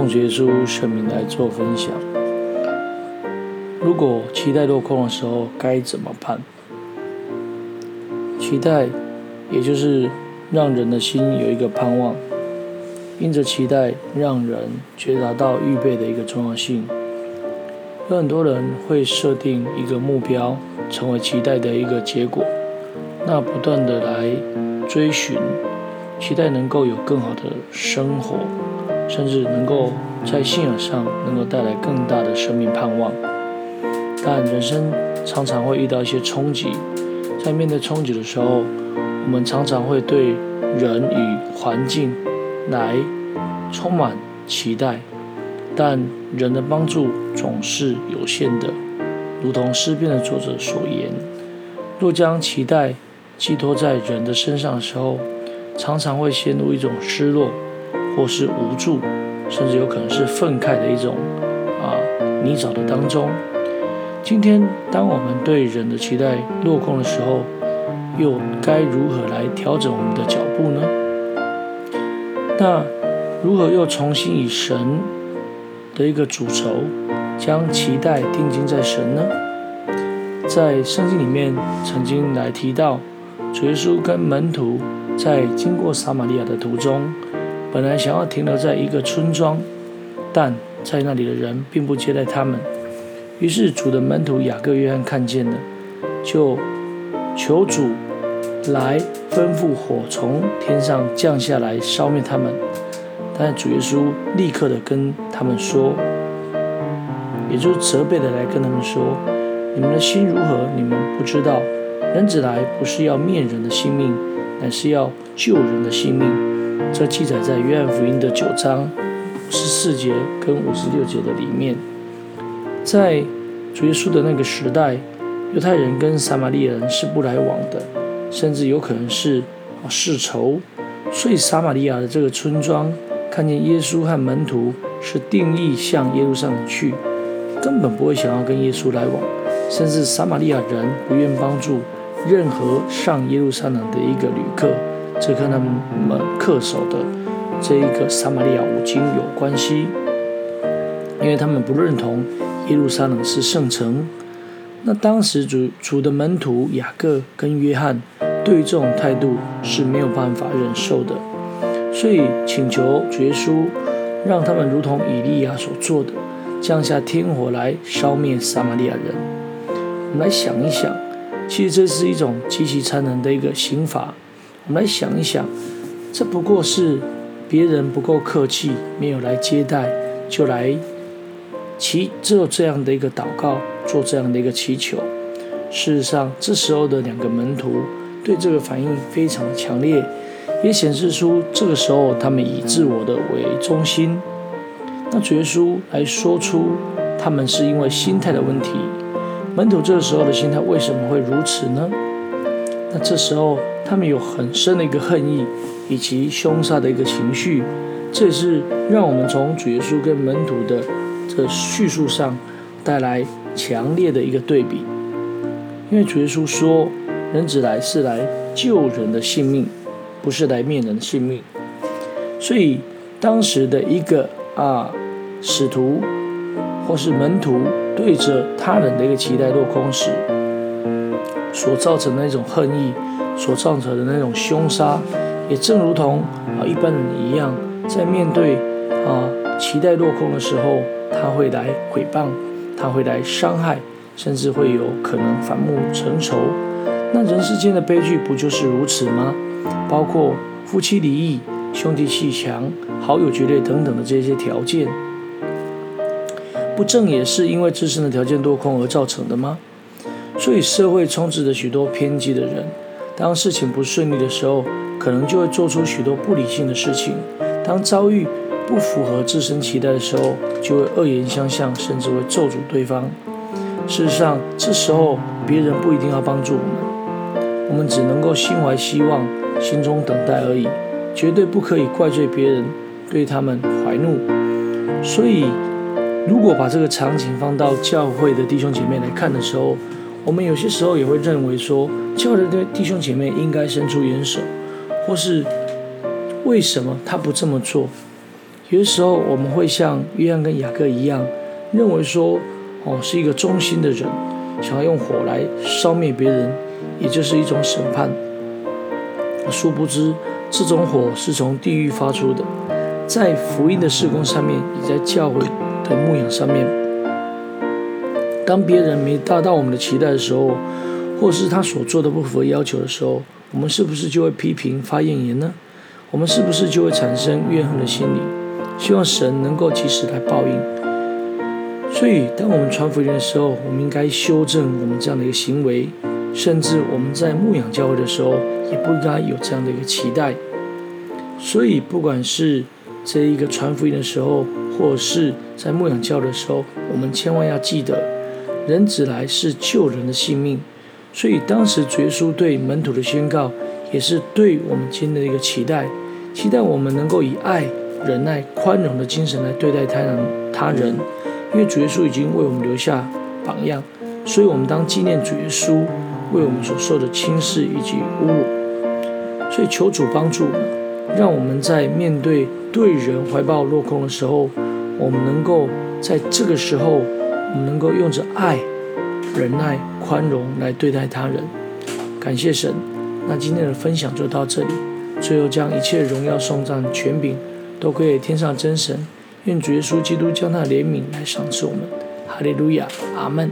奉主耶稣圣名来做分享。如果期待落空的时候，该怎么办？期待，也就是让人的心有一个盼望，因着期待，让人觉察到预备的一个重要性。有很多人会设定一个目标，成为期待的一个结果，那不断的来追寻，期待能够有更好的生活。甚至能够在信仰上能够带来更大的生命盼望，但人生常常会遇到一些冲击，在面对冲击的时候，我们常常会对人与环境来充满期待，但人的帮助总是有限的，如同诗篇的作者所言：若将期待寄托在人的身上的时候，常常会陷入一种失落。或是无助，甚至有可能是愤慨的一种啊泥沼的当中。今天，当我们对人的期待落空的时候，又该如何来调整我们的脚步呢？那如何又重新以神的一个主轴，将期待定睛在神呢？在圣经里面曾经来提到，主耶稣跟门徒在经过撒玛利亚的途中。本来想要停留在一个村庄，但在那里的人并不接待他们。于是主的门徒雅各、约翰看见了，就求主来吩咐火从天上降下来烧灭他们。但是主耶稣立刻的跟他们说，也就是责备的来跟他们说：你们的心如何？你们不知道。人子来不是要灭人的性命，乃是要救人的性命。这记载在约翰福音的九章五十四节跟五十六节的里面。在主耶稣的那个时代，犹太人跟撒玛利亚人是不来往的，甚至有可能是世仇。所以撒玛利亚的这个村庄看见耶稣和门徒是定义向耶路撒冷去，根本不会想要跟耶稣来往，甚至撒玛利亚人不愿帮助任何上耶路撒冷的一个旅客。这跟他们恪守的这一个撒玛利亚五经有关系，因为他们不认同耶路撒冷是圣城。那当时主主的门徒雅各跟约翰对这种态度是没有办法忍受的，所以请求主耶稣让他们如同以利亚所做的，降下天火来烧灭撒玛利亚人。我们来想一想，其实这是一种极其残忍的一个刑罚。我们来想一想，这不过是别人不够客气，没有来接待，就来祈做这样的一个祷告，做这样的一个祈求。事实上，这时候的两个门徒对这个反应非常强烈，也显示出这个时候他们以自我的为中心。那主耶稣来说出他们是因为心态的问题。门徒这个时候的心态为什么会如此呢？那这时候。他们有很深的一个恨意，以及凶杀的一个情绪，这也是让我们从主耶稣跟门徒的这叙述上带来强烈的一个对比。因为主耶稣说，人子来是来救人的性命，不是来灭人的性命。所以当时的一个啊使徒或是门徒对着他人的一个期待落空时，所造成的那种恨意。所造成的那种凶杀，也正如同啊一般人一样，在面对啊期待落空的时候，他会来毁谤，他会来伤害，甚至会有可能反目成仇。那人世间的悲剧不就是如此吗？包括夫妻离异、兄弟鬩墙、好友决裂等等的这些条件，不正也是因为自身的条件落空而造成的吗？所以社会充斥着许多偏激的人。当事情不顺利的时候，可能就会做出许多不理性的事情；当遭遇不符合自身期待的时候，就会恶言相向，甚至会咒诅对方。事实上，这时候别人不一定要帮助我们，我们只能够心怀希望，心中等待而已，绝对不可以怪罪别人，对他们怀怒。所以，如果把这个场景放到教会的弟兄姐妹来看的时候，我们有些时候也会认为说，教会的弟兄姐妹应该伸出援手，或是为什么他不这么做？有的时候我们会像约翰跟雅各一样，认为说，哦，是一个忠心的人，想要用火来烧灭别人，也就是一种审判。殊不知，这种火是从地狱发出的，在福音的事工上面，也在教会的牧养上面。当别人没达到我们的期待的时候，或是他所做的不符合要求的时候，我们是不是就会批评、发怨言呢？我们是不是就会产生怨恨的心理？希望神能够及时来报应。所以，当我们传福音的时候，我们应该修正我们这样的一个行为，甚至我们在牧养教会的时候，也不应该有这样的一个期待。所以，不管是这一个传福音的时候，或是在牧养教的时候，我们千万要记得，人子来是救人的性命。所以，当时主耶稣对门徒的宣告，也是对我们今天的一个期待，期待我们能够以爱、忍耐、宽容的精神来对待他人。他人，因为主耶稣已经为我们留下榜样，所以我们当纪念主耶稣为我们所受的轻视以及侮辱。所以，求主帮助，让我们在面对对人怀抱落空的时候，我们能够在这个时候，我们能够用着爱。忍耐、宽容来对待他人，感谢神。那今天的分享就到这里。最后将一切荣耀、颂赞、权柄都归给天上真神。愿主耶稣基督将他的怜悯来赏赐我们。哈利路亚，阿门。